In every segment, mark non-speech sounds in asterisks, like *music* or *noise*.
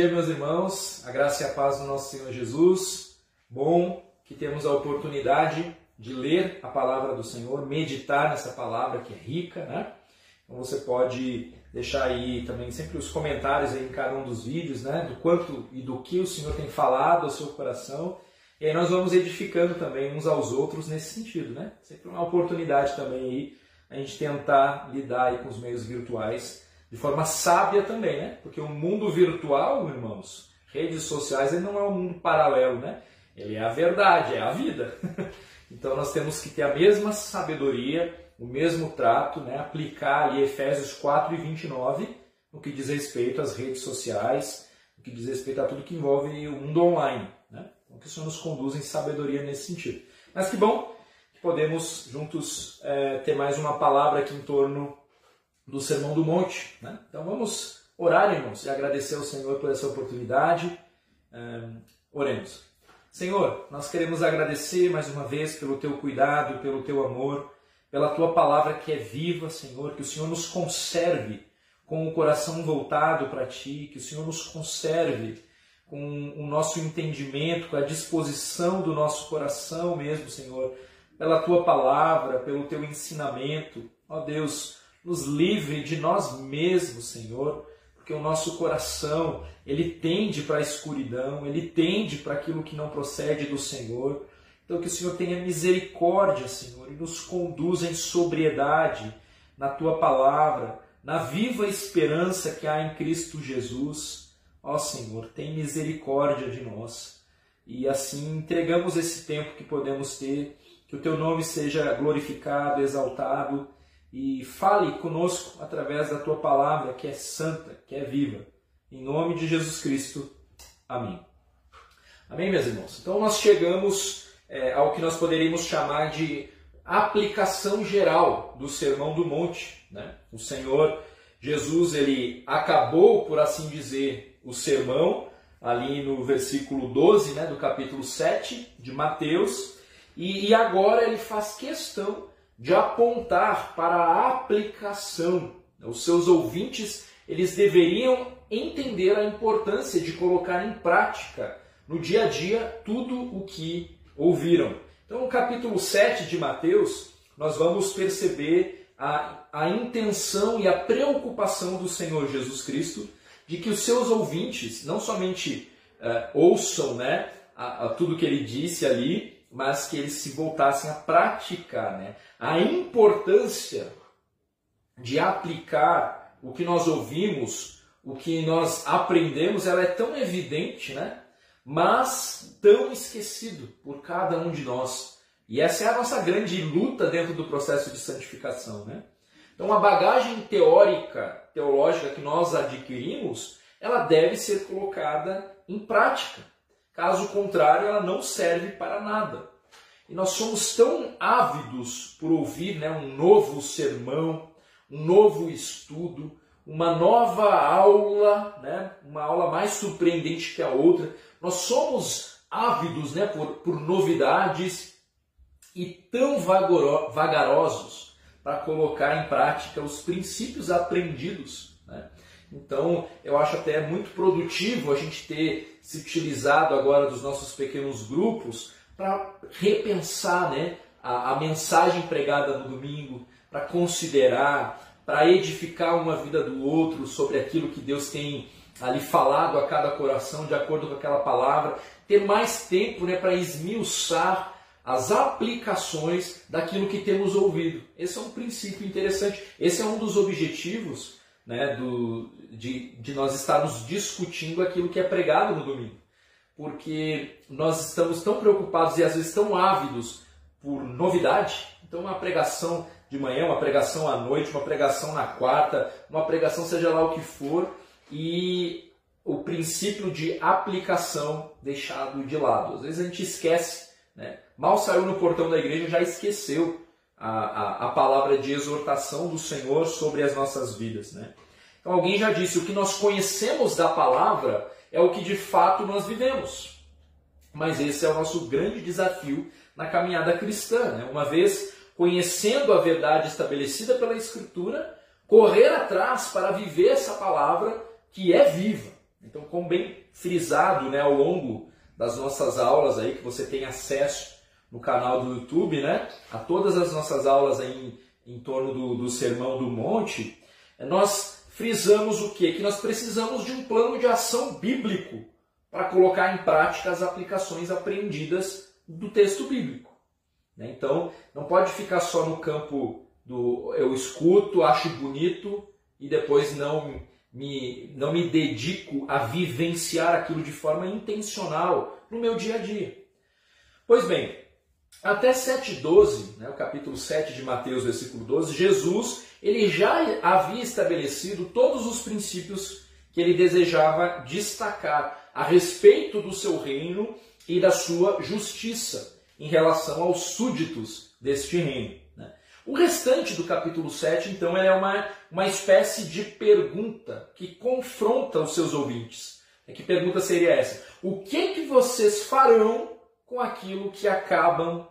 dia, meus irmãos. A graça e a paz do nosso Senhor Jesus. Bom que temos a oportunidade de ler a palavra do Senhor, meditar nessa palavra que é rica, né? Então você pode deixar aí também sempre os comentários aí em cada um dos vídeos, né? Do quanto e do que o Senhor tem falado ao seu coração. E aí nós vamos edificando também uns aos outros nesse sentido, né? Sempre uma oportunidade também aí a gente tentar lidar aí com os meios virtuais de forma sábia também, né? Porque o mundo virtual, irmãos, redes sociais, ele não é um mundo paralelo, né? Ele é a verdade, é a vida. *laughs* então nós temos que ter a mesma sabedoria, o mesmo trato, né? aplicar ali Efésios 4 e 29 no que diz respeito às redes sociais, no que diz respeito a tudo que envolve o mundo online. Né? Então que nos conduza em sabedoria nesse sentido. Mas que bom que podemos juntos é, ter mais uma palavra aqui em torno do Sermão do Monte. Né? Então vamos orar, irmãos, e agradecer ao Senhor por essa oportunidade. Um, oremos. Senhor, nós queremos agradecer mais uma vez pelo teu cuidado, pelo teu amor, pela tua palavra que é viva, Senhor, que o Senhor nos conserve com o coração voltado para ti, que o Senhor nos conserve com o nosso entendimento, com a disposição do nosso coração mesmo, Senhor, pela tua palavra, pelo teu ensinamento. Ó Deus, nos livre de nós mesmos, Senhor, porque o nosso coração, ele tende para a escuridão, ele tende para aquilo que não procede do Senhor. Então que o Senhor tenha misericórdia, Senhor, e nos conduza em sobriedade na tua palavra, na viva esperança que há em Cristo Jesus. Ó Senhor, tem misericórdia de nós. E assim entregamos esse tempo que podemos ter, que o teu nome seja glorificado, exaltado e fale conosco através da tua palavra que é santa, que é viva. Em nome de Jesus Cristo. Amém. Amém, meus irmãos? Então nós chegamos é, ao que nós poderíamos chamar de aplicação geral do Sermão do Monte. Né? O Senhor Jesus ele acabou, por assim dizer, o sermão ali no versículo 12 né, do capítulo 7 de Mateus, e, e agora ele faz questão de apontar para a aplicação. Os seus ouvintes, eles deveriam entender a importância de colocar em prática no dia a dia tudo o que ouviram. Então, no capítulo 7 de Mateus, nós vamos perceber a, a intenção e a preocupação do Senhor Jesus Cristo de que os seus ouvintes não somente uh, ouçam né, a, a tudo que ele disse ali, mas que eles se voltassem a praticar. Né? A importância de aplicar o que nós ouvimos, o que nós aprendemos, ela é tão evidente, né? mas tão esquecido por cada um de nós. E essa é a nossa grande luta dentro do processo de santificação. Né? Então, a bagagem teórica, teológica que nós adquirimos, ela deve ser colocada em prática. Caso contrário, ela não serve para nada. E nós somos tão ávidos por ouvir né, um novo sermão, um novo estudo, uma nova aula, né, uma aula mais surpreendente que a outra. Nós somos ávidos né, por, por novidades e tão vagarosos para colocar em prática os princípios aprendidos. Né? Então, eu acho até muito produtivo a gente ter se utilizado agora dos nossos pequenos grupos para repensar né, a, a mensagem pregada no domingo, para considerar, para edificar uma vida do outro sobre aquilo que Deus tem ali falado a cada coração de acordo com aquela palavra, ter mais tempo né, para esmiuçar as aplicações daquilo que temos ouvido. Esse é um princípio interessante. Esse é um dos objetivos né, do, de, de nós estarmos discutindo aquilo que é pregado no domingo. Porque nós estamos tão preocupados e às vezes tão ávidos por novidade. Então, uma pregação de manhã, uma pregação à noite, uma pregação na quarta, uma pregação seja lá o que for, e o princípio de aplicação deixado de lado. Às vezes a gente esquece, né? mal saiu no portão da igreja já esqueceu a, a, a palavra de exortação do Senhor sobre as nossas vidas. Né? Então alguém já disse, o que nós conhecemos da palavra é o que de fato nós vivemos. Mas esse é o nosso grande desafio na caminhada cristã. Né? Uma vez conhecendo a verdade estabelecida pela Escritura, correr atrás para viver essa palavra que é viva. Então, como bem frisado né, ao longo das nossas aulas aí, que você tem acesso no canal do YouTube, né, a todas as nossas aulas em, em torno do, do Sermão do Monte, nós frisamos o quê? Que nós precisamos de um plano de ação bíblico para colocar em prática as aplicações aprendidas do texto bíblico. Né? Então, não pode ficar só no campo do eu escuto, acho bonito e depois não me, não me dedico a vivenciar aquilo de forma intencional no meu dia a dia. Pois bem, até 7,12, né, o capítulo 7 de Mateus, versículo 12, Jesus ele já havia estabelecido todos os princípios que ele desejava destacar a respeito do seu reino e da sua justiça em relação aos súditos deste reino. Né? O restante do capítulo 7, então, é uma, uma espécie de pergunta que confronta os seus ouvintes. Que pergunta seria essa? O que, que vocês farão com aquilo que acabam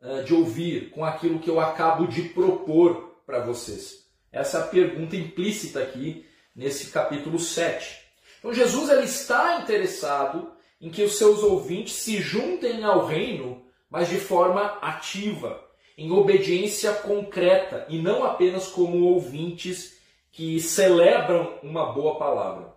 uh, de ouvir, com aquilo que eu acabo de propor para vocês? Essa é a pergunta implícita aqui nesse capítulo 7. Então Jesus ele está interessado em que os seus ouvintes se juntem ao reino, mas de forma ativa, em obediência concreta e não apenas como ouvintes que celebram uma boa palavra.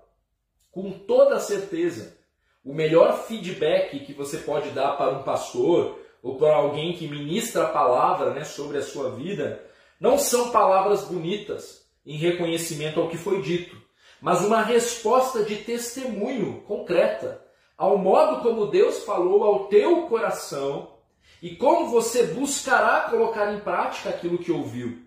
Com toda certeza, o melhor feedback que você pode dar para um pastor ou para alguém que ministra a palavra né, sobre a sua vida não são palavras bonitas em reconhecimento ao que foi dito, mas uma resposta de testemunho concreta ao modo como Deus falou ao teu coração e como você buscará colocar em prática aquilo que ouviu.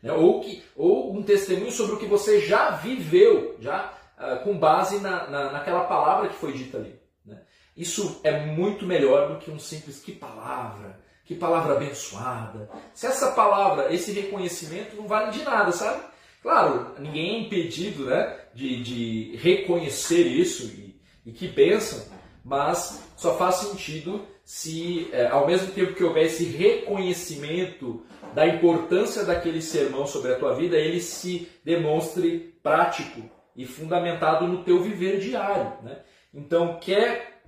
Né? Ou, que, ou um testemunho sobre o que você já viveu, já uh, com base na, na, naquela palavra que foi dita ali. Né? Isso é muito melhor do que um simples que palavra, que palavra abençoada. Se essa palavra, esse reconhecimento não vale de nada, sabe? Claro, ninguém é impedido né, de, de reconhecer isso e, e que bênção, mas só faz sentido se, é, ao mesmo tempo que houver esse reconhecimento da importância daquele sermão sobre a tua vida, ele se demonstre prático e fundamentado no teu viver diário. Né? Então, quer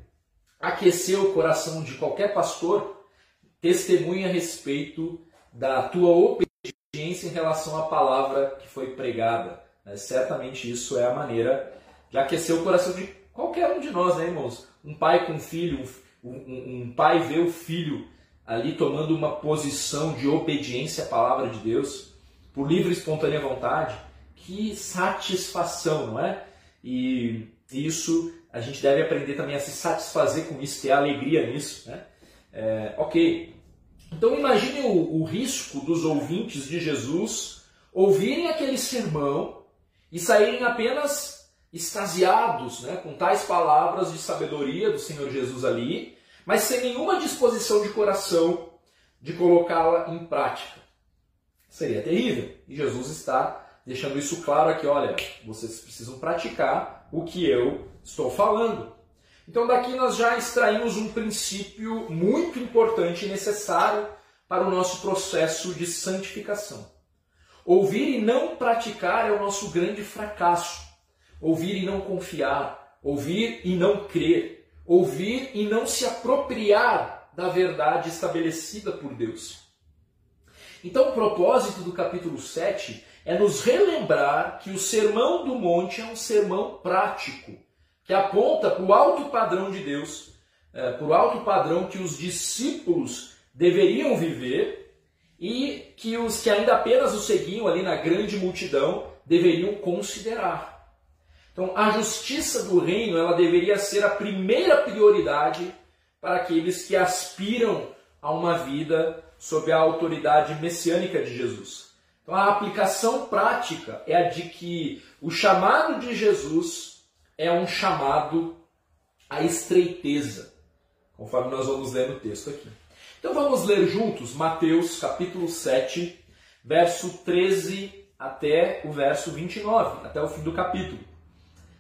aquecer o coração de qualquer pastor, testemunha a respeito da tua obediência em relação à palavra que foi pregada. Né? Certamente isso é a maneira de aquecer o coração de qualquer um de nós, né, irmãos? Um pai com um filho, um, um, um pai vê o filho ali tomando uma posição de obediência à palavra de Deus, por livre e espontânea vontade. Que satisfação, não é? E isso a gente deve aprender também a se satisfazer com isso, ter alegria nisso. Né? É, ok, então imagine o, o risco dos ouvintes de Jesus ouvirem aquele sermão e saírem apenas extasiados né, com tais palavras de sabedoria do Senhor Jesus ali, mas sem nenhuma disposição de coração de colocá-la em prática. Seria terrível. E Jesus está deixando isso claro aqui: olha, vocês precisam praticar o que eu estou falando. Então daqui nós já extraímos um princípio muito importante e necessário para o nosso processo de santificação. Ouvir e não praticar é o nosso grande fracasso. Ouvir e não confiar, ouvir e não crer, ouvir e não se apropriar da verdade estabelecida por Deus. Então, o propósito do capítulo 7 é nos relembrar que o Sermão do Monte é um sermão prático, que aponta para o alto padrão de Deus, é, para o alto padrão que os discípulos deveriam viver e que os que ainda apenas o seguiam ali na grande multidão deveriam considerar. Então, a justiça do reino ela deveria ser a primeira prioridade para aqueles que aspiram a uma vida sob a autoridade messiânica de Jesus. Então, a aplicação prática é a de que o chamado de Jesus é um chamado à estreiteza, conforme nós vamos ler no texto aqui. Então vamos ler juntos Mateus capítulo 7, verso 13 até o verso 29, até o fim do capítulo.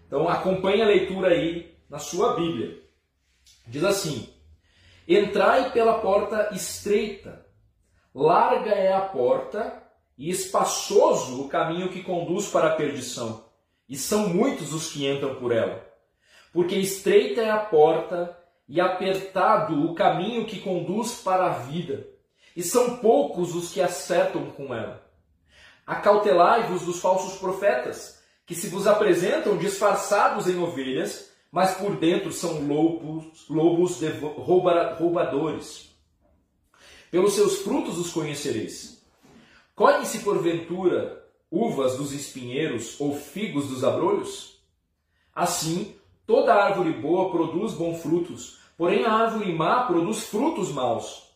Então acompanhe a leitura aí na sua Bíblia. Diz assim: Entrai pela porta estreita, larga é a porta e espaçoso o caminho que conduz para a perdição e são muitos os que entram por ela. porque estreita é a porta e apertado o caminho que conduz para a vida, e são poucos os que acertam com ela. Acautelai-vos dos falsos profetas, que se vos apresentam disfarçados em ovelhas, mas por dentro são lobos, lobos roubadores. Pelos seus frutos os conhecereis. Colhem-se porventura uvas dos espinheiros ou figos dos abrolhos? Assim, toda árvore boa produz bons frutos, porém a árvore má produz frutos maus.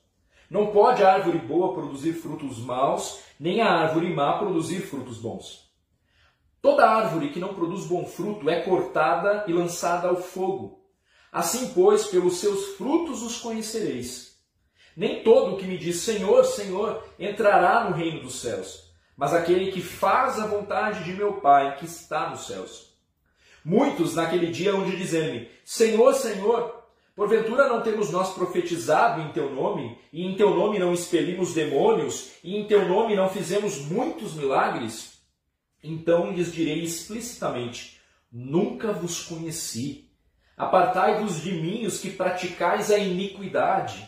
Não pode a árvore boa produzir frutos maus, nem a árvore má produzir frutos bons. Toda árvore que não produz bom fruto é cortada e lançada ao fogo. Assim, pois, pelos seus frutos os conhecereis. Nem todo o que me diz Senhor, Senhor entrará no reino dos céus, mas aquele que faz a vontade de meu Pai que está nos céus. Muitos naquele dia hão de dizer-me: Senhor, Senhor, Porventura não temos nós profetizado em teu nome, e em teu nome não expelimos demônios, e em teu nome não fizemos muitos milagres? Então lhes direi explicitamente: Nunca vos conheci. Apartai-vos de mim, os que praticais a iniquidade.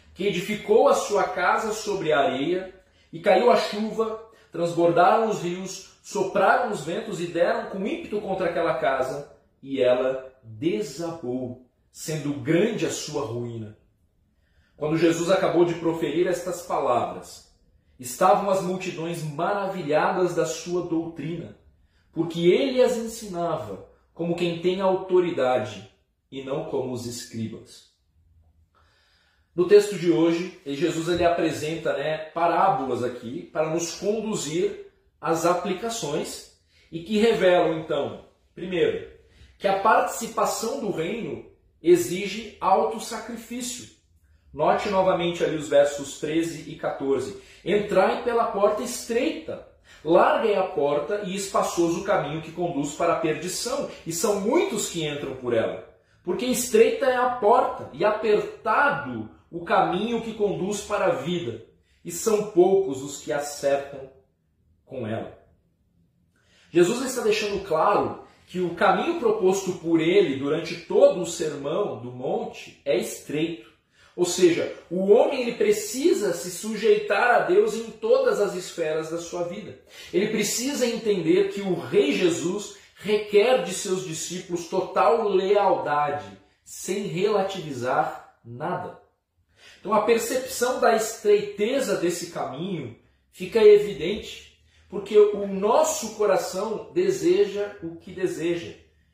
que edificou a sua casa sobre a areia, e caiu a chuva, transbordaram os rios, sopraram os ventos e deram com ímpeto contra aquela casa, e ela desabou, sendo grande a sua ruína. Quando Jesus acabou de proferir estas palavras, estavam as multidões maravilhadas da sua doutrina, porque ele as ensinava como quem tem autoridade e não como os escribas. No texto de hoje, Jesus ele apresenta né, parábolas aqui para nos conduzir às aplicações e que revelam então, primeiro, que a participação do reino exige autossacrifício. Note novamente ali os versos 13 e 14. Entrai pela porta estreita, larga é a porta e espaçoso o caminho que conduz para a perdição, e são muitos que entram por ela. Porque estreita é a porta e apertado o caminho que conduz para a vida, e são poucos os que acertam com ela. Jesus está deixando claro que o caminho proposto por ele durante todo o sermão do monte é estreito. Ou seja, o homem ele precisa se sujeitar a Deus em todas as esferas da sua vida. Ele precisa entender que o Rei Jesus requer de seus discípulos total lealdade, sem relativizar nada. Então a percepção da estreiteza desse caminho fica evidente, porque o nosso coração deseja o que deseja,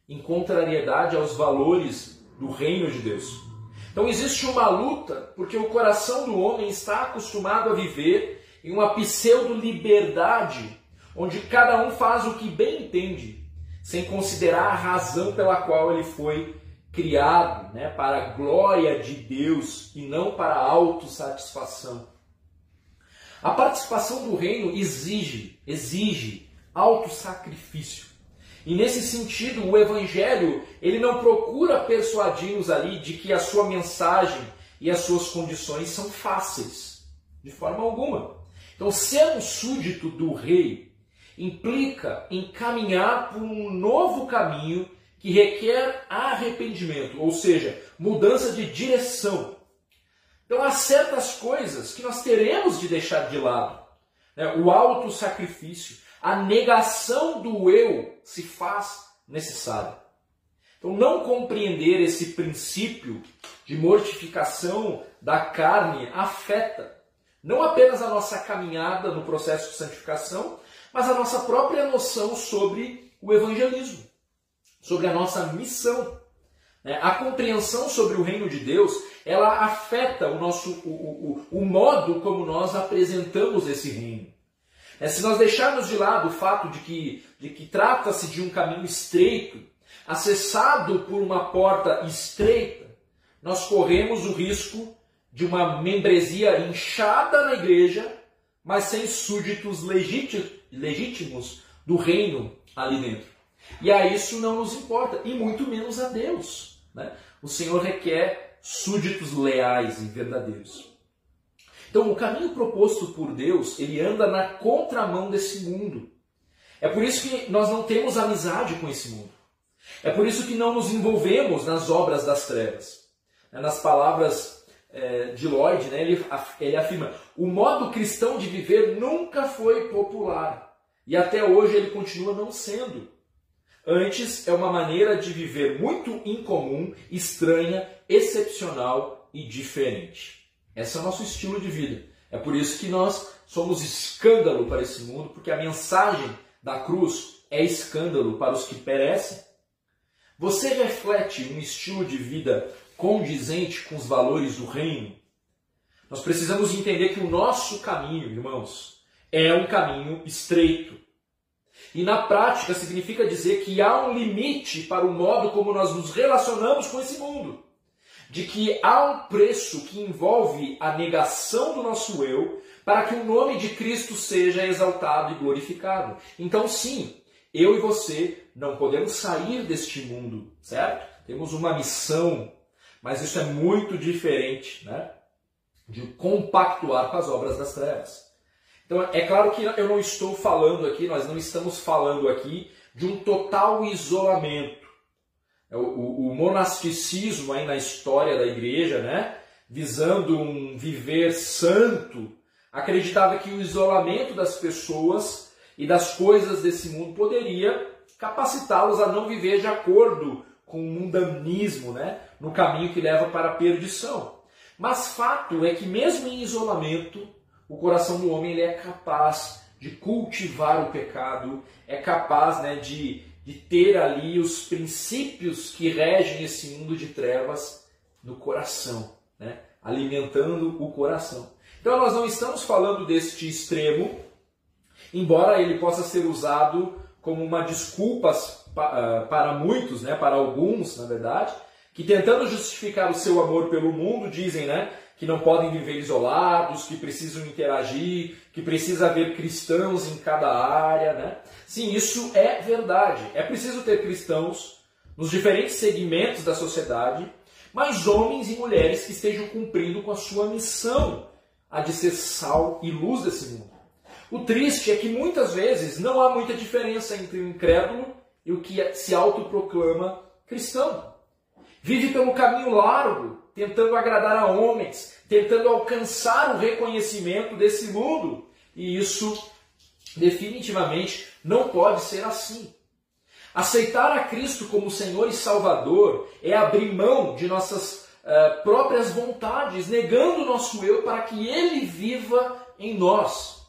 em contrariedade aos valores do reino de Deus. Então existe uma luta, porque o coração do homem está acostumado a viver em uma pseudo-liberdade, onde cada um faz o que bem entende, sem considerar a razão pela qual ele foi criado, né, para a glória de Deus e não para a autossatisfação. A participação do reino exige, exige autossacrifício. E nesse sentido, o evangelho, ele não procura persuadir-nos ali de que a sua mensagem e as suas condições são fáceis, de forma alguma. Então, ser um súdito do rei implica em caminhar por um novo caminho que requer arrependimento, ou seja, mudança de direção. Então, há certas coisas que nós teremos de deixar de lado. Né? O auto-sacrifício, a negação do eu se faz necessária. Então, não compreender esse princípio de mortificação da carne afeta não apenas a nossa caminhada no processo de santificação, mas a nossa própria noção sobre o evangelismo, sobre a nossa missão. Né? A compreensão sobre o reino de Deus, ela afeta o nosso o, o, o modo como nós apresentamos esse reino. É, se nós deixarmos de lado o fato de que, de que trata-se de um caminho estreito, acessado por uma porta estreita, nós corremos o risco de uma membresia inchada na igreja, mas sem súditos legítimos do reino ali dentro. E a isso não nos importa, e muito menos a Deus. Né? O Senhor requer súditos leais e verdadeiros. Então, o caminho proposto por Deus, ele anda na contramão desse mundo. É por isso que nós não temos amizade com esse mundo. É por isso que não nos envolvemos nas obras das trevas. É, nas palavras é, de Lloyd, né, ele afirma: o modo cristão de viver nunca foi popular. E até hoje ele continua não sendo. Antes, é uma maneira de viver muito incomum, estranha, excepcional e diferente. Esse é o nosso estilo de vida. É por isso que nós somos escândalo para esse mundo, porque a mensagem da cruz é escândalo para os que perecem. Você reflete um estilo de vida condizente com os valores do reino? Nós precisamos entender que o nosso caminho, irmãos, é um caminho estreito. E na prática significa dizer que há um limite para o modo como nós nos relacionamos com esse mundo. De que há um preço que envolve a negação do nosso eu para que o nome de Cristo seja exaltado e glorificado. Então, sim, eu e você não podemos sair deste mundo, certo? Temos uma missão, mas isso é muito diferente né? de compactuar com as obras das trevas. Então, é claro que eu não estou falando aqui, nós não estamos falando aqui de um total isolamento. É, o, o, o monasticismo aí na história da igreja, né, visando um viver santo, acreditava que o isolamento das pessoas e das coisas desse mundo poderia capacitá-los a não viver de acordo com o mundanismo, né, no caminho que leva para a perdição. Mas fato é que mesmo em isolamento, o coração do homem ele é capaz de cultivar o pecado, é capaz né, de, de ter ali os princípios que regem esse mundo de trevas no coração, né, alimentando o coração. Então nós não estamos falando deste extremo, embora ele possa ser usado como uma desculpa ah, para muitos, né, para alguns, na verdade, que tentando justificar o seu amor pelo mundo dizem, né, que não podem viver isolados, que precisam interagir, que precisa haver cristãos em cada área, né? Sim, isso é verdade. É preciso ter cristãos nos diferentes segmentos da sociedade, mas homens e mulheres que estejam cumprindo com a sua missão, a de ser sal e luz desse mundo. O triste é que muitas vezes não há muita diferença entre o incrédulo e o que se autoproclama cristão. Vive pelo caminho largo, tentando agradar a homens, tentando alcançar o reconhecimento desse mundo. E isso definitivamente não pode ser assim. Aceitar a Cristo como Senhor e Salvador é abrir mão de nossas uh, próprias vontades, negando o nosso eu para que Ele viva em nós.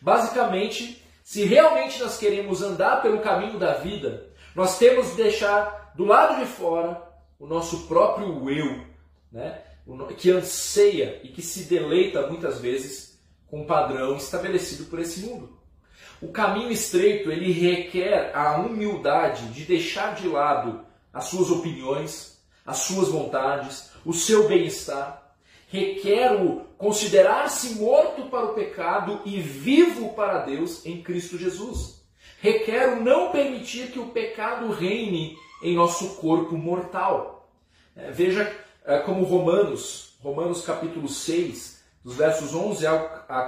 Basicamente, se realmente nós queremos andar pelo caminho da vida, nós temos de deixar do lado de fora o nosso próprio eu, né? que anseia e que se deleita muitas vezes com o padrão estabelecido por esse mundo. O caminho estreito ele requer a humildade de deixar de lado as suas opiniões, as suas vontades, o seu bem-estar. Requer o considerar-se morto para o pecado e vivo para Deus em Cristo Jesus. Requer o não permitir que o pecado reine em nosso corpo mortal. É, veja como Romanos, Romanos capítulo 6, dos versos 11 a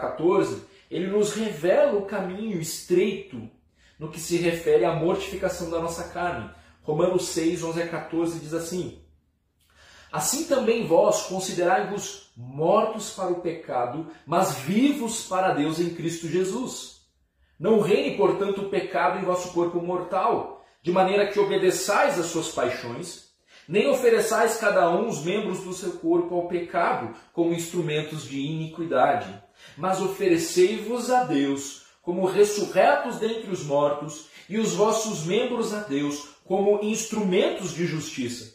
14, ele nos revela o caminho estreito no que se refere à mortificação da nossa carne. Romanos 6, 11 a 14 diz assim: Assim também vós considerai-vos mortos para o pecado, mas vivos para Deus em Cristo Jesus. Não reine, portanto, o pecado em vosso corpo mortal, de maneira que obedeçais às suas paixões nem ofereçais cada um os membros do seu corpo ao pecado como instrumentos de iniquidade, mas oferecei-vos a Deus como ressurretos dentre os mortos e os vossos membros a Deus como instrumentos de justiça.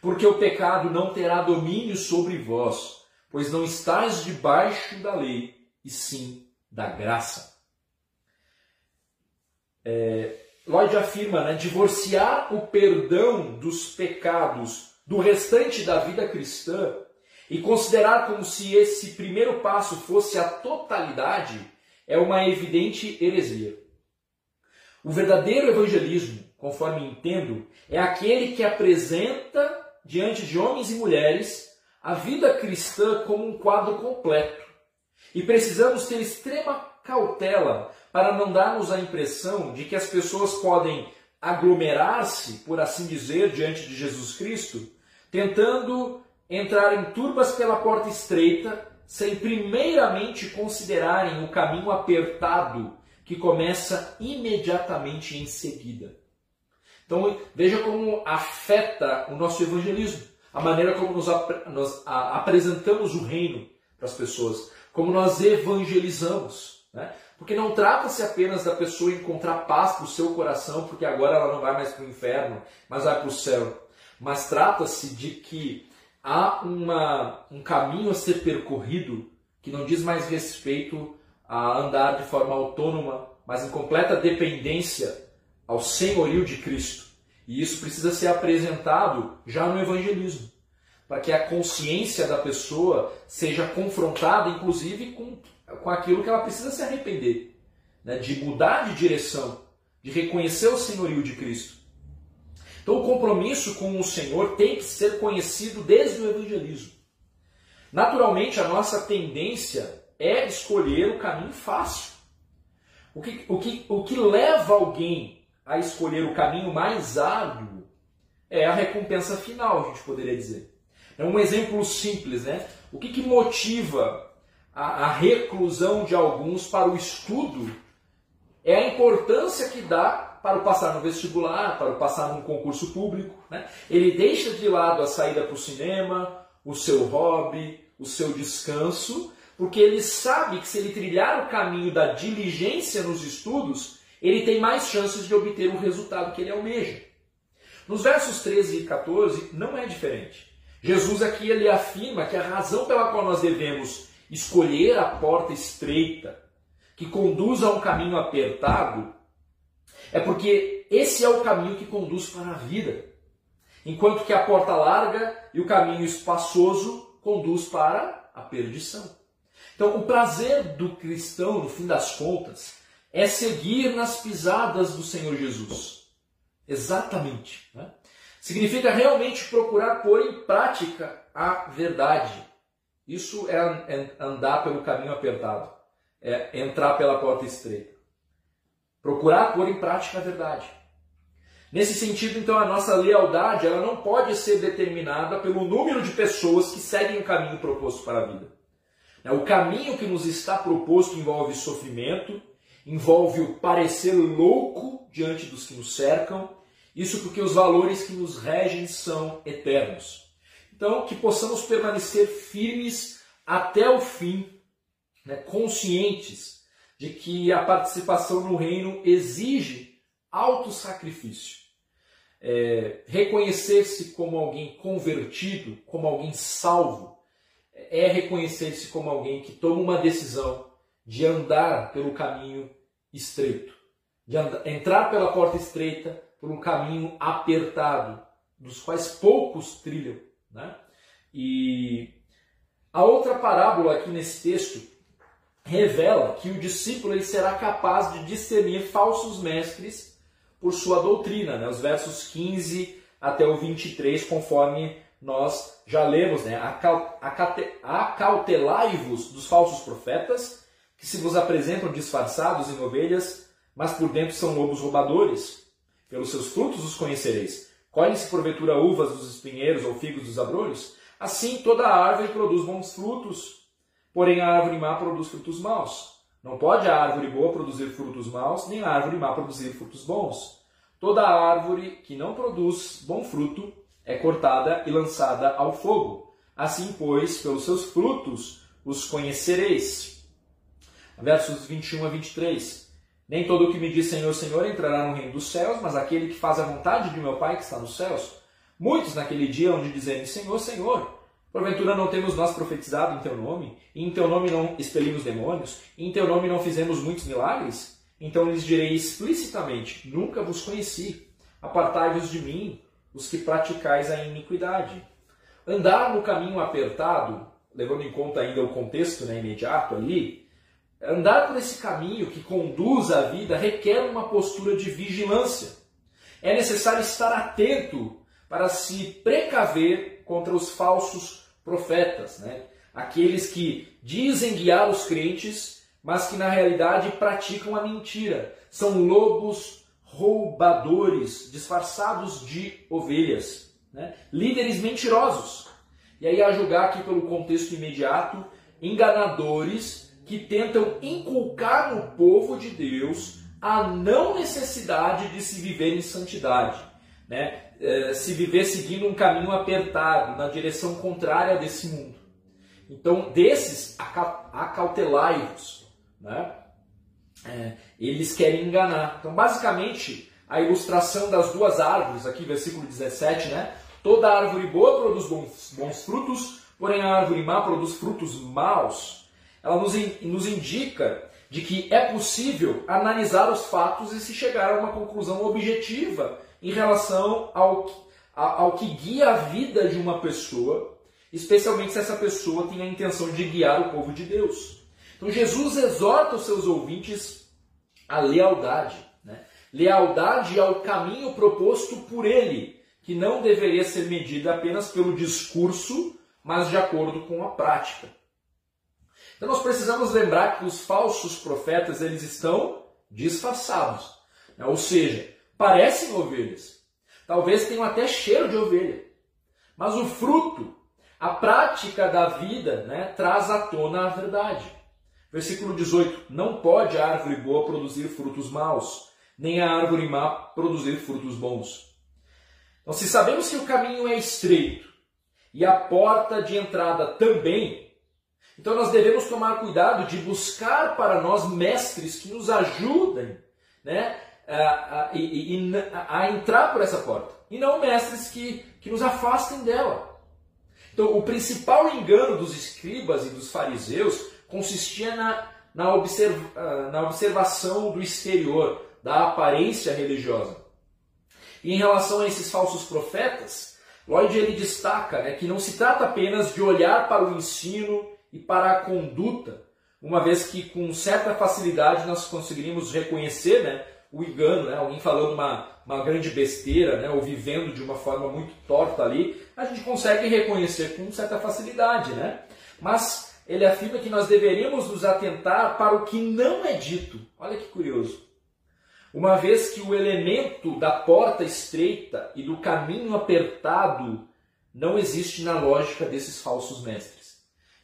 Porque o pecado não terá domínio sobre vós, pois não estáis debaixo da lei, e sim da graça. É, Lloyd afirma, né, divorciar o perdão dos pecados do restante da vida cristã e considerar como se esse primeiro passo fosse a totalidade é uma evidente heresia. O verdadeiro evangelismo, conforme entendo, é aquele que apresenta diante de homens e mulheres a vida cristã como um quadro completo. E precisamos ter extrema cautela para não darmos a impressão de que as pessoas podem aglomerar-se, por assim dizer, diante de Jesus Cristo, tentando entrar em turbas pela porta estreita, sem primeiramente considerarem o caminho apertado que começa imediatamente em seguida. Então veja como afeta o nosso evangelismo, a maneira como nos, ap nós apresentamos o reino para as pessoas, como nós evangelizamos. Né? Porque não trata-se apenas da pessoa encontrar paz para o seu coração, porque agora ela não vai mais para o inferno, mas vai para o céu. Mas trata-se de que há uma, um caminho a ser percorrido que não diz mais respeito a andar de forma autônoma, mas em completa dependência ao senhorio de Cristo. E isso precisa ser apresentado já no evangelismo, para que a consciência da pessoa seja confrontada, inclusive, com, com aquilo que ela precisa se arrepender, né? de mudar de direção, de reconhecer o senhorio de Cristo. Então, o compromisso com o Senhor tem que ser conhecido desde o evangelismo. Naturalmente, a nossa tendência é escolher o caminho fácil. O que, o que, o que leva alguém a escolher o caminho mais árduo é a recompensa final, a gente poderia dizer. É um exemplo simples, né? O que, que motiva a, a reclusão de alguns para o estudo é a importância que dá para o passar no vestibular, para o passar num concurso público. Né? Ele deixa de lado a saída para o cinema, o seu hobby, o seu descanso, porque ele sabe que se ele trilhar o caminho da diligência nos estudos, ele tem mais chances de obter o resultado que ele almeja. Nos versos 13 e 14 não é diferente. Jesus aqui ele afirma que a razão pela qual nós devemos escolher a porta estreita, que conduz a um caminho apertado, é porque esse é o caminho que conduz para a vida. Enquanto que a porta larga e o caminho espaçoso conduz para a perdição. Então, o prazer do cristão, no fim das contas, é seguir nas pisadas do Senhor Jesus. Exatamente. Né? Significa realmente procurar pôr em prática a verdade. Isso é andar pelo caminho apertado, é entrar pela porta estreita. Procurar pôr em prática a verdade. Nesse sentido, então, a nossa lealdade ela não pode ser determinada pelo número de pessoas que seguem o caminho proposto para a vida. O caminho que nos está proposto envolve sofrimento, envolve o parecer louco diante dos que nos cercam, isso porque os valores que nos regem são eternos. Então, que possamos permanecer firmes até o fim, né, conscientes de que a participação no reino exige alto sacrifício. É, reconhecer-se como alguém convertido, como alguém salvo, é reconhecer-se como alguém que toma uma decisão de andar pelo caminho estreito, de andar, entrar pela porta estreita por um caminho apertado, dos quais poucos trilham. Né? E a outra parábola aqui nesse texto revela que o discípulo ele será capaz de discernir falsos mestres por sua doutrina, né? os versos 15 até o 23, conforme nós já lemos, né? Acautelai-vos dos falsos profetas, que se vos apresentam disfarçados em ovelhas, mas por dentro são lobos roubadores. Pelos seus frutos os conhecereis. Colhem-se porventura uvas dos espinheiros ou figos dos abrolhos? Assim toda árvore produz bons frutos, Porém, a árvore má produz frutos maus. Não pode a árvore boa produzir frutos maus, nem a árvore má produzir frutos bons. Toda árvore que não produz bom fruto é cortada e lançada ao fogo. Assim, pois, pelos seus frutos os conhecereis. Versos 21 a 23. Nem todo o que me diz Senhor, Senhor entrará no reino dos céus, mas aquele que faz a vontade de meu Pai que está nos céus. Muitos naquele dia hão de dizerem Senhor, Senhor, Porventura não temos nós profetizado em teu nome? E em teu nome não expelimos demônios? E em teu nome não fizemos muitos milagres? Então lhes direi explicitamente: Nunca vos conheci. Apartai-vos de mim, os que praticais a iniquidade. Andar no caminho apertado, levando em conta ainda o contexto né, imediato ali, andar por esse caminho que conduz à vida requer uma postura de vigilância. É necessário estar atento para se precaver contra os falsos profetas, né? aqueles que dizem guiar os crentes, mas que na realidade praticam a mentira. São lobos roubadores, disfarçados de ovelhas, né? líderes mentirosos. E aí, a julgar aqui pelo contexto imediato, enganadores que tentam inculcar no povo de Deus a não necessidade de se viver em santidade, né? É, se viver seguindo um caminho apertado, na direção contrária desse mundo. Então, desses, acautelai-vos. Né? É, eles querem enganar. Então, basicamente, a ilustração das duas árvores, aqui versículo 17, né? Toda árvore boa produz bons, bons frutos, porém a árvore má produz frutos maus. Ela nos, nos indica de que é possível analisar os fatos e se chegar a uma conclusão objetiva em relação ao, ao que guia a vida de uma pessoa, especialmente se essa pessoa tem a intenção de guiar o povo de Deus. Então Jesus exorta os seus ouvintes à lealdade. Né? Lealdade ao caminho proposto por ele, que não deveria ser medida apenas pelo discurso, mas de acordo com a prática. Então nós precisamos lembrar que os falsos profetas eles estão disfarçados, né? ou seja, parecem ovelhas, talvez tenham até cheiro de ovelha, mas o fruto, a prática da vida, né, traz à tona a verdade. Versículo 18: Não pode a árvore boa produzir frutos maus, nem a árvore má produzir frutos bons. Então, se sabemos que o caminho é estreito e a porta de entrada também, então nós devemos tomar cuidado de buscar para nós mestres que nos ajudem né, a, a, a, a entrar por essa porta, e não mestres que, que nos afastem dela. Então, o principal engano dos escribas e dos fariseus consistia na, na, observa, na observação do exterior, da aparência religiosa. E em relação a esses falsos profetas, Lloyd ele destaca né, que não se trata apenas de olhar para o ensino e para a conduta, uma vez que com certa facilidade nós conseguiríamos reconhecer né, o engano, né, alguém falando uma, uma grande besteira, né, ou vivendo de uma forma muito torta ali, a gente consegue reconhecer com certa facilidade. Né? Mas ele afirma que nós deveríamos nos atentar para o que não é dito. Olha que curioso. Uma vez que o elemento da porta estreita e do caminho apertado não existe na lógica desses falsos mestres.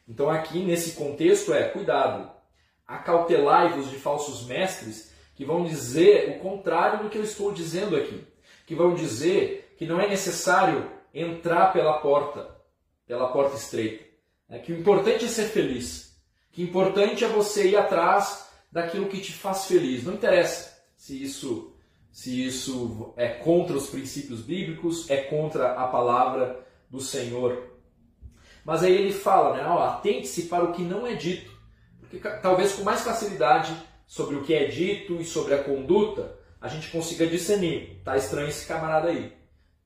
Então, aqui nesse contexto é cuidado, acautelai-vos de falsos mestres que vão dizer o contrário do que eu estou dizendo aqui, que vão dizer que não é necessário entrar pela porta, pela porta estreita, é que o importante é ser feliz, que o importante é você ir atrás daquilo que te faz feliz. Não interessa se isso se isso é contra os princípios bíblicos, é contra a palavra do Senhor. Mas aí ele fala, né, oh, atente-se para o que não é dito, porque talvez com mais facilidade sobre o que é dito e sobre a conduta, a gente consiga discernir, tá estranho esse camarada aí.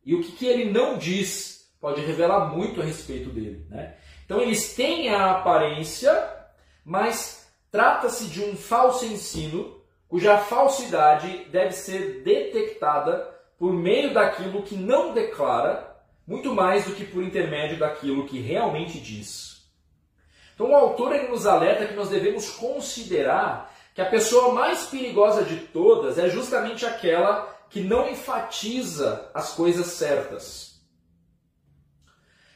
E o que, que ele não diz pode revelar muito a respeito dele, né? Então eles têm a aparência, mas trata-se de um falso ensino cuja falsidade deve ser detectada por meio daquilo que não declara, muito mais do que por intermédio daquilo que realmente diz. Então o autor ele nos alerta que nós devemos considerar que a pessoa mais perigosa de todas é justamente aquela que não enfatiza as coisas certas.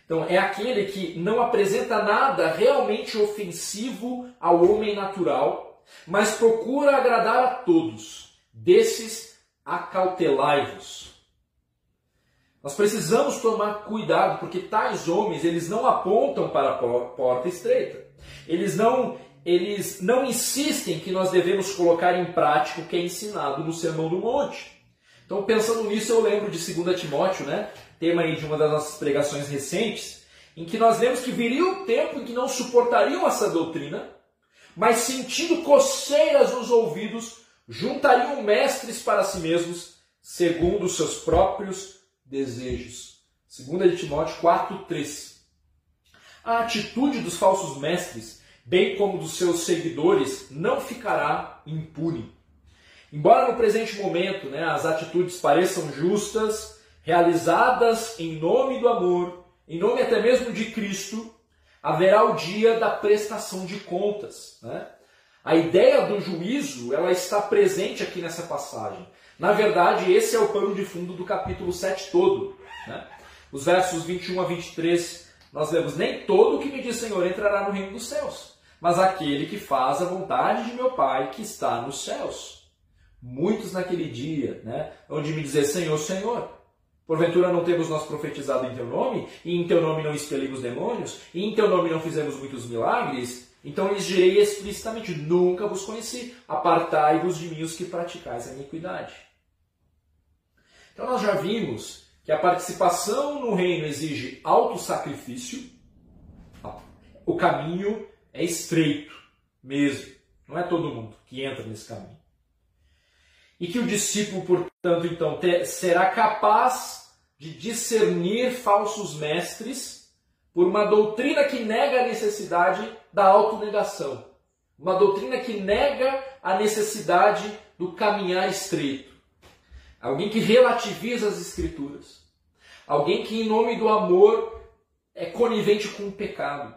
Então, é aquele que não apresenta nada realmente ofensivo ao homem natural mas procura agradar a todos. Desses, acautelai-vos. Nós precisamos tomar cuidado, porque tais homens, eles não apontam para a porta estreita. Eles não, eles não insistem que nós devemos colocar em prática o que é ensinado no Sermão do Monte. Então, pensando nisso, eu lembro de 2 Timóteo, né? tema aí de uma das nossas pregações recentes, em que nós lemos que viria o tempo em que não suportariam essa doutrina, mas sentindo coceiras nos ouvidos, juntariam mestres para si mesmos, segundo os seus próprios desejos. 2 de Timóteo 4:3. A atitude dos falsos mestres, bem como dos seus seguidores, não ficará impune. Embora no presente momento né, as atitudes pareçam justas, realizadas em nome do amor, em nome até mesmo de Cristo, haverá o dia da prestação de contas. Né? A ideia do juízo ela está presente aqui nessa passagem. Na verdade, esse é o pano de fundo do capítulo 7 todo. Né? Os versos 21 a 23, nós lemos: Nem todo o que me diz Senhor entrará no reino dos céus, mas aquele que faz a vontade de meu Pai que está nos céus. Muitos naquele dia, né, onde me dizer Senhor, Senhor, Porventura não temos nós profetizado em teu nome, e em teu nome não expelimos demônios, e em teu nome não fizemos muitos milagres? Então lhes direi explicitamente: Nunca vos conheci, apartai-vos de mim os que praticais a iniquidade. Então nós já vimos que a participação no reino exige alto sacrifício, o caminho é estreito mesmo, não é todo mundo que entra nesse caminho. E que o discípulo, portanto, então, será capaz de discernir falsos mestres por uma doutrina que nega a necessidade da autonegação. Uma doutrina que nega a necessidade do caminhar estreito. Alguém que relativiza as escrituras. Alguém que, em nome do amor, é conivente com o pecado.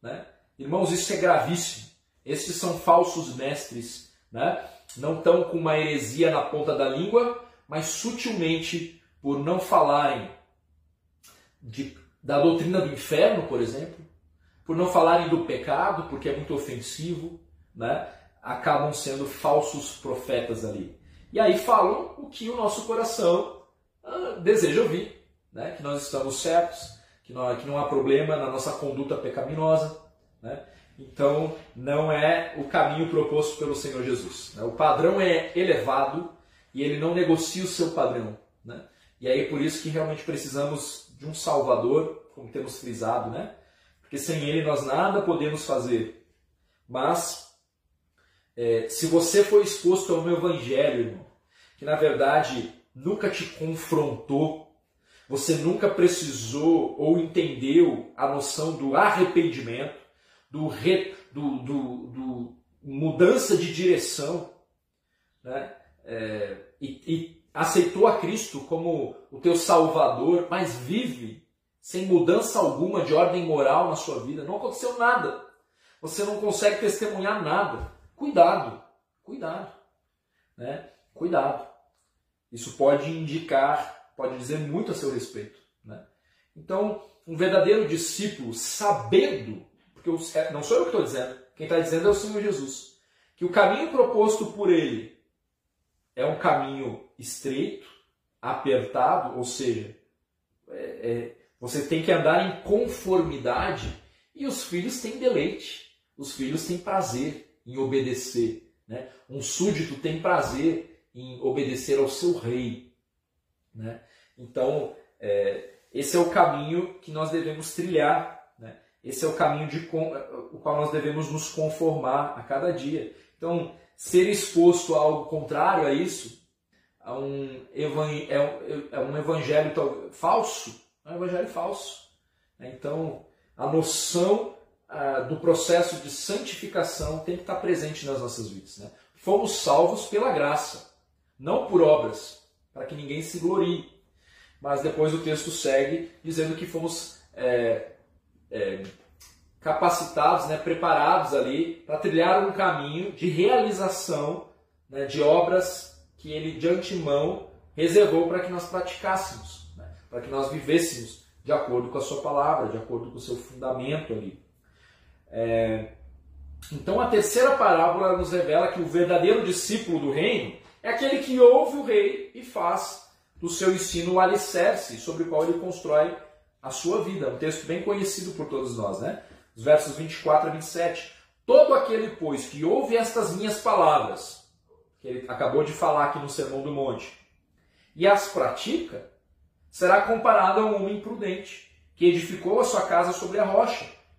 Né? Irmãos, isso é gravíssimo. Esses são falsos mestres. Né? não estão com uma heresia na ponta da língua, mas sutilmente, por não falarem de, da doutrina do inferno, por exemplo, por não falarem do pecado, porque é muito ofensivo, né, acabam sendo falsos profetas ali. E aí falam o que o nosso coração ah, deseja ouvir, né, que nós estamos certos, que não, que não há problema na nossa conduta pecaminosa. Né? Então, não é o caminho proposto pelo Senhor Jesus. Né? O padrão é elevado e ele não negocia o seu padrão. Né? E aí, por isso que realmente precisamos de um Salvador, como temos frisado, né? Porque sem ele nós nada podemos fazer. Mas, é, se você foi exposto ao meu Evangelho, irmão, que na verdade nunca te confrontou, você nunca precisou ou entendeu a noção do arrependimento, do, re, do, do, do mudança de direção, né? É, e, e aceitou a Cristo como o teu Salvador, mas vive sem mudança alguma de ordem moral na sua vida, não aconteceu nada. Você não consegue testemunhar nada. Cuidado, cuidado, né? Cuidado. Isso pode indicar, pode dizer muito a seu respeito, né? Então, um verdadeiro discípulo, sabendo porque é, não sou eu que estou dizendo, quem está dizendo é o Senhor Jesus, que o caminho proposto por ele é um caminho estreito, apertado, ou seja, é, é, você tem que andar em conformidade e os filhos têm deleite, os filhos têm prazer em obedecer. Né? Um súdito tem prazer em obedecer ao seu rei. Né? Então, é, esse é o caminho que nós devemos trilhar esse é o caminho de o qual nós devemos nos conformar a cada dia. Então, ser exposto a algo contrário a isso, a um, é, é um evangelho falso, é um evangelho falso. Então, a noção ah, do processo de santificação tem que estar presente nas nossas vidas. Né? Fomos salvos pela graça, não por obras, para que ninguém se glorie. Mas depois o texto segue dizendo que fomos é, é, capacitados, né, preparados ali para trilhar um caminho de realização né, de obras que ele de antemão reservou para que nós praticássemos, né, para que nós vivêssemos de acordo com a sua palavra, de acordo com o seu fundamento ali. É, então a terceira parábola nos revela que o verdadeiro discípulo do reino é aquele que ouve o rei e faz do seu ensino o alicerce sobre o qual ele constrói a sua vida. Um texto bem conhecido por todos nós, né? Os versos 24 a 27. Todo aquele, pois, que ouve estas minhas palavras, que ele acabou de falar aqui no Sermão do Monte, e as pratica, será comparado a um homem prudente, que edificou a sua casa sobre a rocha.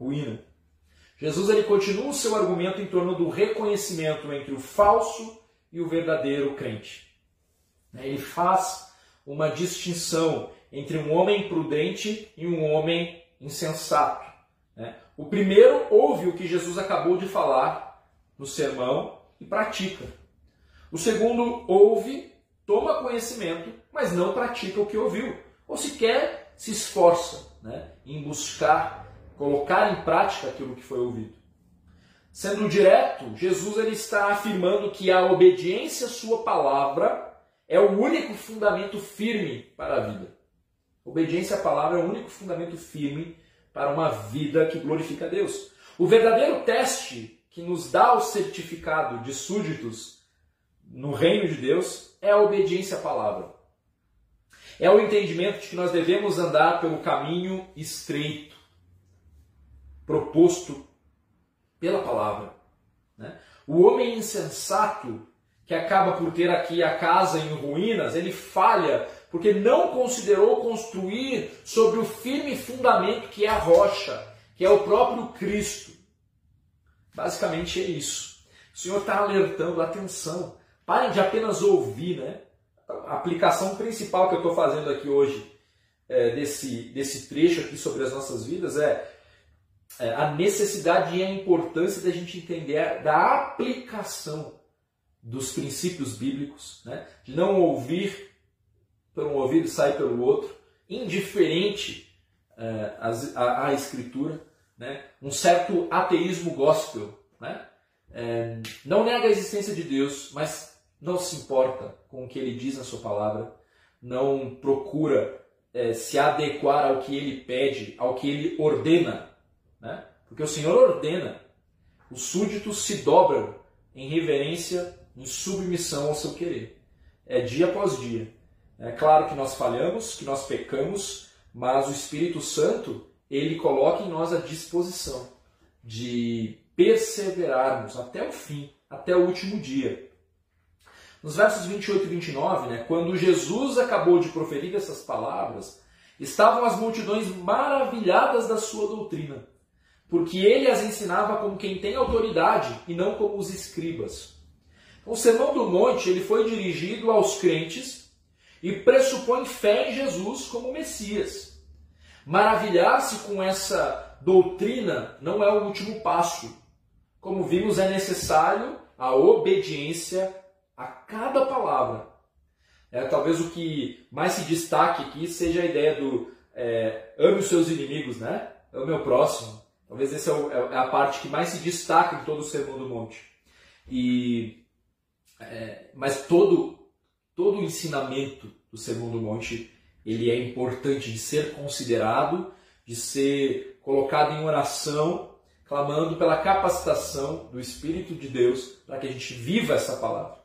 ruína. Jesus ele continua o seu argumento em torno do reconhecimento entre o falso e o verdadeiro crente. Ele faz uma distinção entre um homem prudente e um homem insensato. O primeiro ouve o que Jesus acabou de falar no sermão e pratica. O segundo ouve, toma conhecimento, mas não pratica o que ouviu, ou sequer se esforça né, em buscar colocar em prática aquilo que foi ouvido. Sendo direto, Jesus ele está afirmando que a obediência à sua palavra é o único fundamento firme para a vida. Obediência à palavra é o único fundamento firme para uma vida que glorifica a Deus. O verdadeiro teste que nos dá o certificado de súditos no reino de Deus é a obediência à palavra. É o entendimento de que nós devemos andar pelo caminho estreito proposto pela palavra. Né? O homem insensato, que acaba por ter aqui a casa em ruínas, ele falha porque não considerou construir sobre o firme fundamento que é a rocha, que é o próprio Cristo. Basicamente é isso. O Senhor está alertando, atenção, parem de apenas ouvir, né? A aplicação principal que eu estou fazendo aqui hoje é, desse, desse trecho aqui sobre as nossas vidas é a necessidade e a importância da gente entender da aplicação dos princípios bíblicos, né? de não ouvir por um ouvido e sair pelo outro, indiferente é, à, à, Escritura, né? um certo ateísmo gospel. Né? É, não nega a existência de Deus, mas não se importa com o que ele diz na sua palavra, não procura é, se adequar ao que ele pede, ao que ele ordena né? Porque o Senhor ordena, os súditos se dobram em reverência, em submissão ao seu querer. É dia após dia. É claro que nós falhamos, que nós pecamos, mas o Espírito Santo, ele coloca em nós a disposição de perseverarmos até o fim, até o último dia. Nos versos 28 e 29, né, quando Jesus acabou de proferir essas palavras, estavam as multidões maravilhadas da sua doutrina porque ele as ensinava como quem tem autoridade e não como os escribas. O Sermão do Monte ele foi dirigido aos crentes e pressupõe fé em Jesus como Messias. Maravilhar-se com essa doutrina não é o último passo. Como vimos, é necessário a obediência a cada palavra. É, talvez o que mais se destaque aqui seja a ideia do é, ame os seus inimigos, né? É o próximo. Talvez essa é, é a parte que mais se destaca em todo o Sermão do Monte. E, é, mas todo, todo o ensinamento do Sermão do Monte ele é importante de ser considerado, de ser colocado em oração, clamando pela capacitação do Espírito de Deus para que a gente viva essa palavra.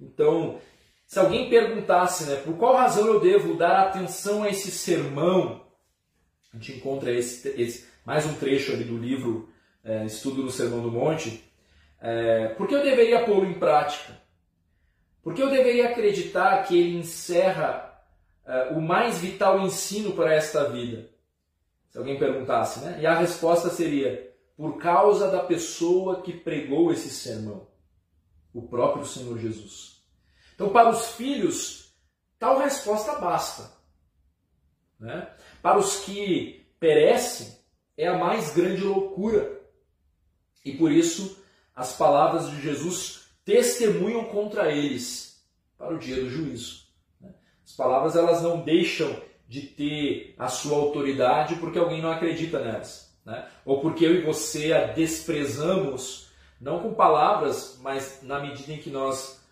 Então, se alguém perguntasse, né, por qual razão eu devo dar atenção a esse sermão, a gente encontra esse, esse mais um trecho ali do livro é, Estudo no Sermão do Monte. É, por que eu deveria pô-lo em prática? Por que eu deveria acreditar que ele encerra é, o mais vital ensino para esta vida? Se alguém perguntasse, né? E a resposta seria: por causa da pessoa que pregou esse sermão, o próprio Senhor Jesus. Então, para os filhos, tal resposta basta. Né? Para os que perecem, é a mais grande loucura. E por isso as palavras de Jesus testemunham contra eles para o dia do juízo. Né? As palavras elas não deixam de ter a sua autoridade porque alguém não acredita nelas, né? ou porque eu e você a desprezamos, não com palavras, mas na medida em que nós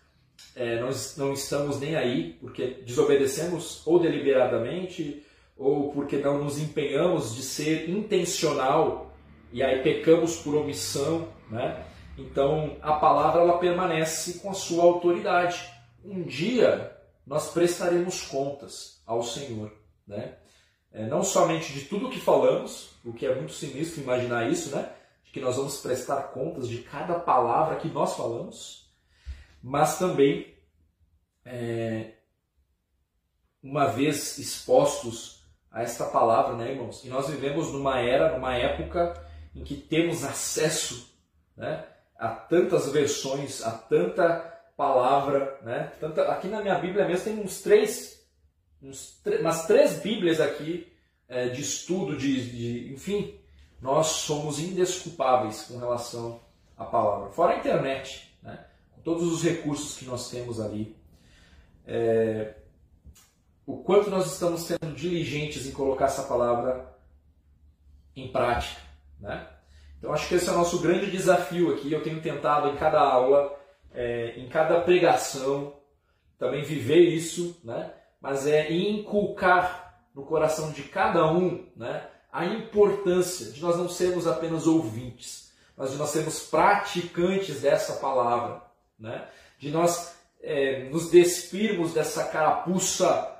é, nós não estamos nem aí, porque desobedecemos ou deliberadamente ou porque não nos empenhamos de ser intencional e aí pecamos por omissão, né? Então a palavra ela permanece com a sua autoridade. Um dia nós prestaremos contas ao Senhor. né? É, não somente de tudo que falamos, o que é muito sinistro imaginar isso, né? De que nós vamos prestar contas de cada palavra que nós falamos, mas também, é, uma vez expostos a esta palavra, né, irmãos? E nós vivemos numa era, numa época em que temos acesso, né? a tantas versões, a tanta palavra, né? Tanta, aqui na minha Bíblia mesmo tem uns três, uns, umas três Bíblias aqui é, de estudo, de, de, enfim, nós somos indesculpáveis com relação à palavra. Fora a internet, né? Com todos os recursos que nós temos ali. É, o quanto nós estamos sendo diligentes em colocar essa palavra em prática, né? Então acho que esse é o nosso grande desafio aqui. Eu tenho tentado em cada aula, é, em cada pregação, também viver isso, né? mas é inculcar no coração de cada um né? a importância de nós não sermos apenas ouvintes, mas de nós sermos praticantes dessa palavra, né? de nós é, nos despirmos dessa carapuça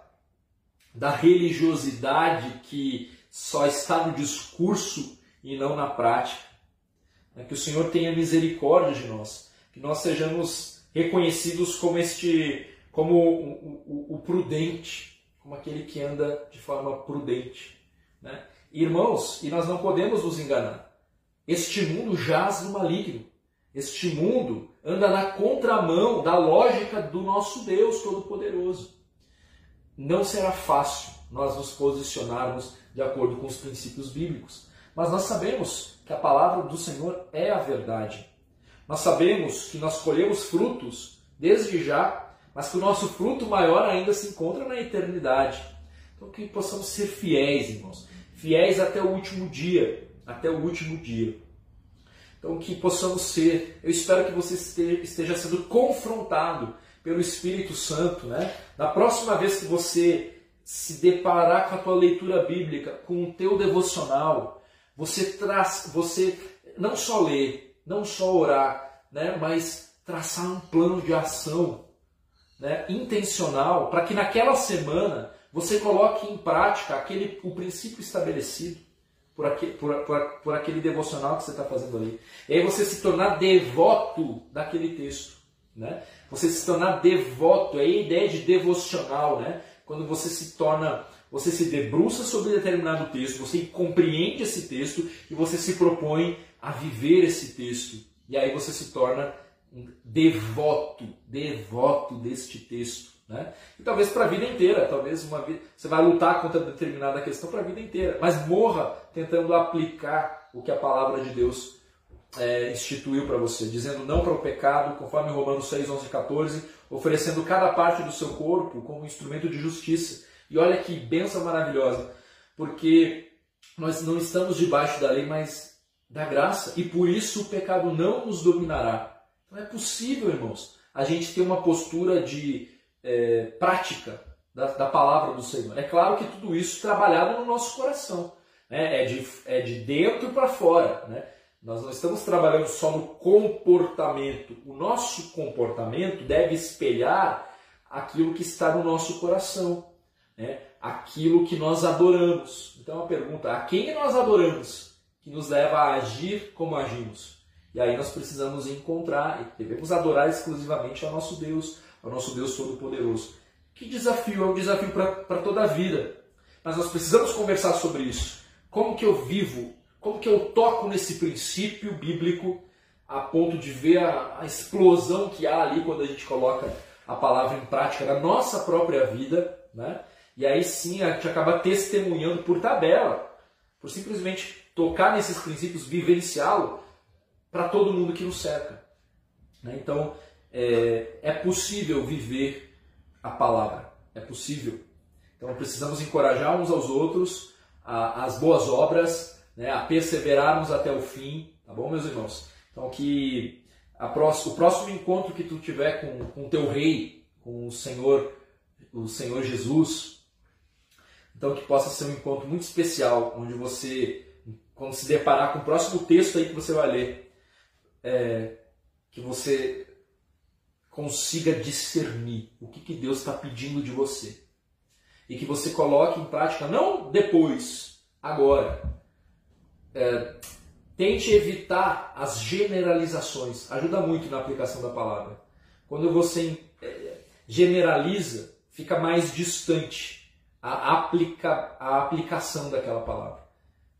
da religiosidade que só está no discurso e não na prática. Né? Que o Senhor tenha misericórdia de nós, que nós sejamos reconhecidos como este, como o, o, o prudente, como aquele que anda de forma prudente. Né? Irmãos, e nós não podemos nos enganar. Este mundo jaz no maligno. Este mundo anda na contramão da lógica do nosso Deus Todo-Poderoso. Não será fácil nós nos posicionarmos de acordo com os princípios bíblicos. Mas nós sabemos que a palavra do Senhor é a verdade. Nós sabemos que nós colhemos frutos desde já, mas que o nosso fruto maior ainda se encontra na eternidade. Então que possamos ser fiéis, irmãos, fiéis até o último dia, até o último dia. Então que possamos ser, eu espero que você esteja sendo confrontado pelo Espírito Santo, né? Na próxima vez que você se deparar com a tua leitura bíblica, com o teu devocional, você traz, você não só ler, não só orar, né, mas traçar um plano de ação né, intencional para que naquela semana você coloque em prática aquele, o princípio estabelecido por aquele, por, por, por aquele devocional que você está fazendo ali. E aí você se tornar devoto daquele texto. Né? Você se tornar devoto, é a ideia de devocional, né? quando você se torna você se debruça sobre determinado texto, você compreende esse texto e você se propõe a viver esse texto. E aí você se torna um devoto, devoto deste texto. Né? E talvez para a vida inteira, talvez uma vida, você vai lutar contra determinada questão para a vida inteira, mas morra tentando aplicar o que a palavra de Deus é, instituiu para você, dizendo não para o pecado, conforme Romanos 6, 11 e 14, oferecendo cada parte do seu corpo como instrumento de justiça e olha que benção maravilhosa, porque nós não estamos debaixo da lei, mas da graça, e por isso o pecado não nos dominará. Então é possível, irmãos, a gente ter uma postura de é, prática da, da, palavra do Senhor. É claro que tudo isso trabalhado no nosso coração, né? é, de, é de dentro para fora. Né? Nós não estamos trabalhando só no comportamento. O nosso comportamento deve espelhar aquilo que está no nosso coração né, aquilo que nós adoramos. Então a pergunta: a quem nós adoramos que nos leva a agir como agimos? E aí nós precisamos encontrar e devemos adorar exclusivamente ao nosso Deus, ao nosso Deus Todo-Poderoso. Que desafio, é um desafio para toda a vida. Mas nós precisamos conversar sobre isso. Como que eu vivo? Como que eu toco nesse princípio bíblico a ponto de ver a, a explosão que há ali quando a gente coloca a palavra em prática na nossa própria vida, né? E aí sim a gente acaba testemunhando por tabela, por simplesmente tocar nesses princípios, vivenciá-lo para todo mundo que nos cerca. Né? Então é, é possível viver a palavra, é possível. Então precisamos encorajar uns aos outros a, as boas obras, né? a perseverarmos até o fim, tá bom, meus irmãos? Então que o próximo encontro que tu tiver com o teu rei, com o Senhor, o Senhor Jesus, então que possa ser um encontro muito especial, onde você, quando se deparar com o próximo texto aí que você vai ler, é, que você consiga discernir o que, que Deus está pedindo de você. e que você coloque em prática, não depois, agora. É, tente evitar as generalizações, ajuda muito na aplicação da palavra. Quando você é, generaliza, fica mais distante a, aplica, a aplicação daquela palavra.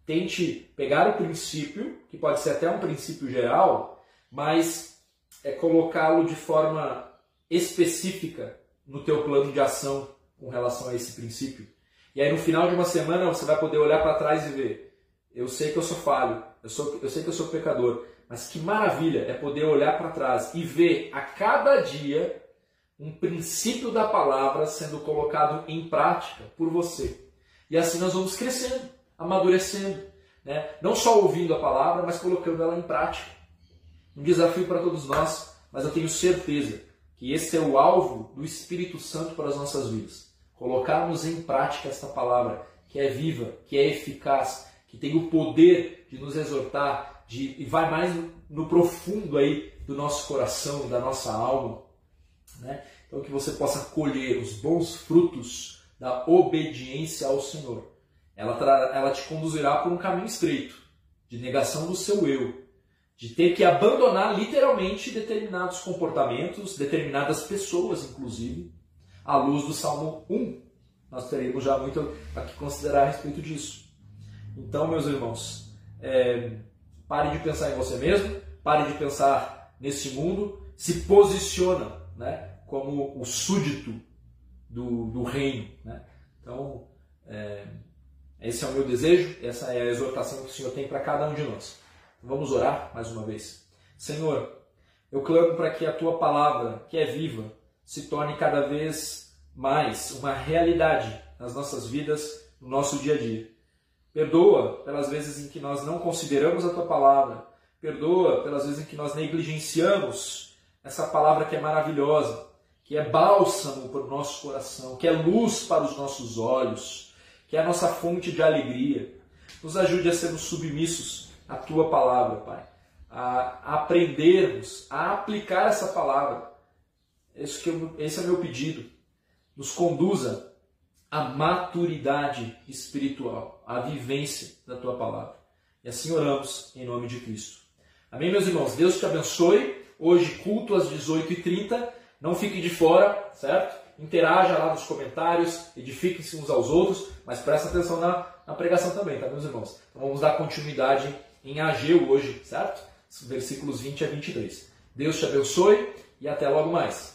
Tente pegar o princípio, que pode ser até um princípio geral, mas é colocá-lo de forma específica no teu plano de ação com relação a esse princípio. E aí no final de uma semana você vai poder olhar para trás e ver, eu sei que eu sou falho, eu, sou, eu sei que eu sou pecador, mas que maravilha é poder olhar para trás e ver a cada dia um princípio da palavra sendo colocado em prática por você. E assim nós vamos crescendo, amadurecendo, né? não só ouvindo a palavra, mas colocando ela em prática. Um desafio para todos nós, mas eu tenho certeza que esse é o alvo do Espírito Santo para as nossas vidas. Colocarmos em prática esta palavra que é viva, que é eficaz, que tem o poder de nos exortar, de, e vai mais no profundo aí do nosso coração, da nossa alma. Né? Então que você possa colher os bons frutos da obediência ao Senhor. Ela, ela te conduzirá por um caminho estreito, de negação do seu eu, de ter que abandonar literalmente determinados comportamentos, determinadas pessoas, inclusive, à luz do Salmo 1. Nós teremos já muito a que considerar a respeito disso. Então, meus irmãos, é, pare de pensar em você mesmo, pare de pensar nesse mundo, se posiciona né, como o súdito do, do reino. Né? Então, é, esse é o meu desejo, essa é a exortação que o Senhor tem para cada um de nós. Vamos orar mais uma vez. Senhor, eu clamo para que a tua palavra, que é viva, se torne cada vez mais uma realidade nas nossas vidas, no nosso dia a dia. Perdoa pelas vezes em que nós não consideramos a tua palavra. Perdoa pelas vezes em que nós negligenciamos essa palavra que é maravilhosa, que é bálsamo para o nosso coração, que é luz para os nossos olhos, que é a nossa fonte de alegria. Nos ajude a sermos submissos a tua palavra, Pai. A aprendermos, a aplicar essa palavra. Esse, eu, esse é o meu pedido. Nos conduza à maturidade espiritual, à vivência da tua palavra. E assim oramos em nome de Cristo. Amém, meus irmãos? Deus te abençoe. Hoje, culto às 18h30. Não fique de fora, certo? Interaja lá nos comentários, edifiquem-se uns aos outros, mas presta atenção na, na pregação também, tá, meus irmãos? Então vamos dar continuidade em Ageu hoje, certo? Versículos 20 a 23. Deus te abençoe e até logo mais.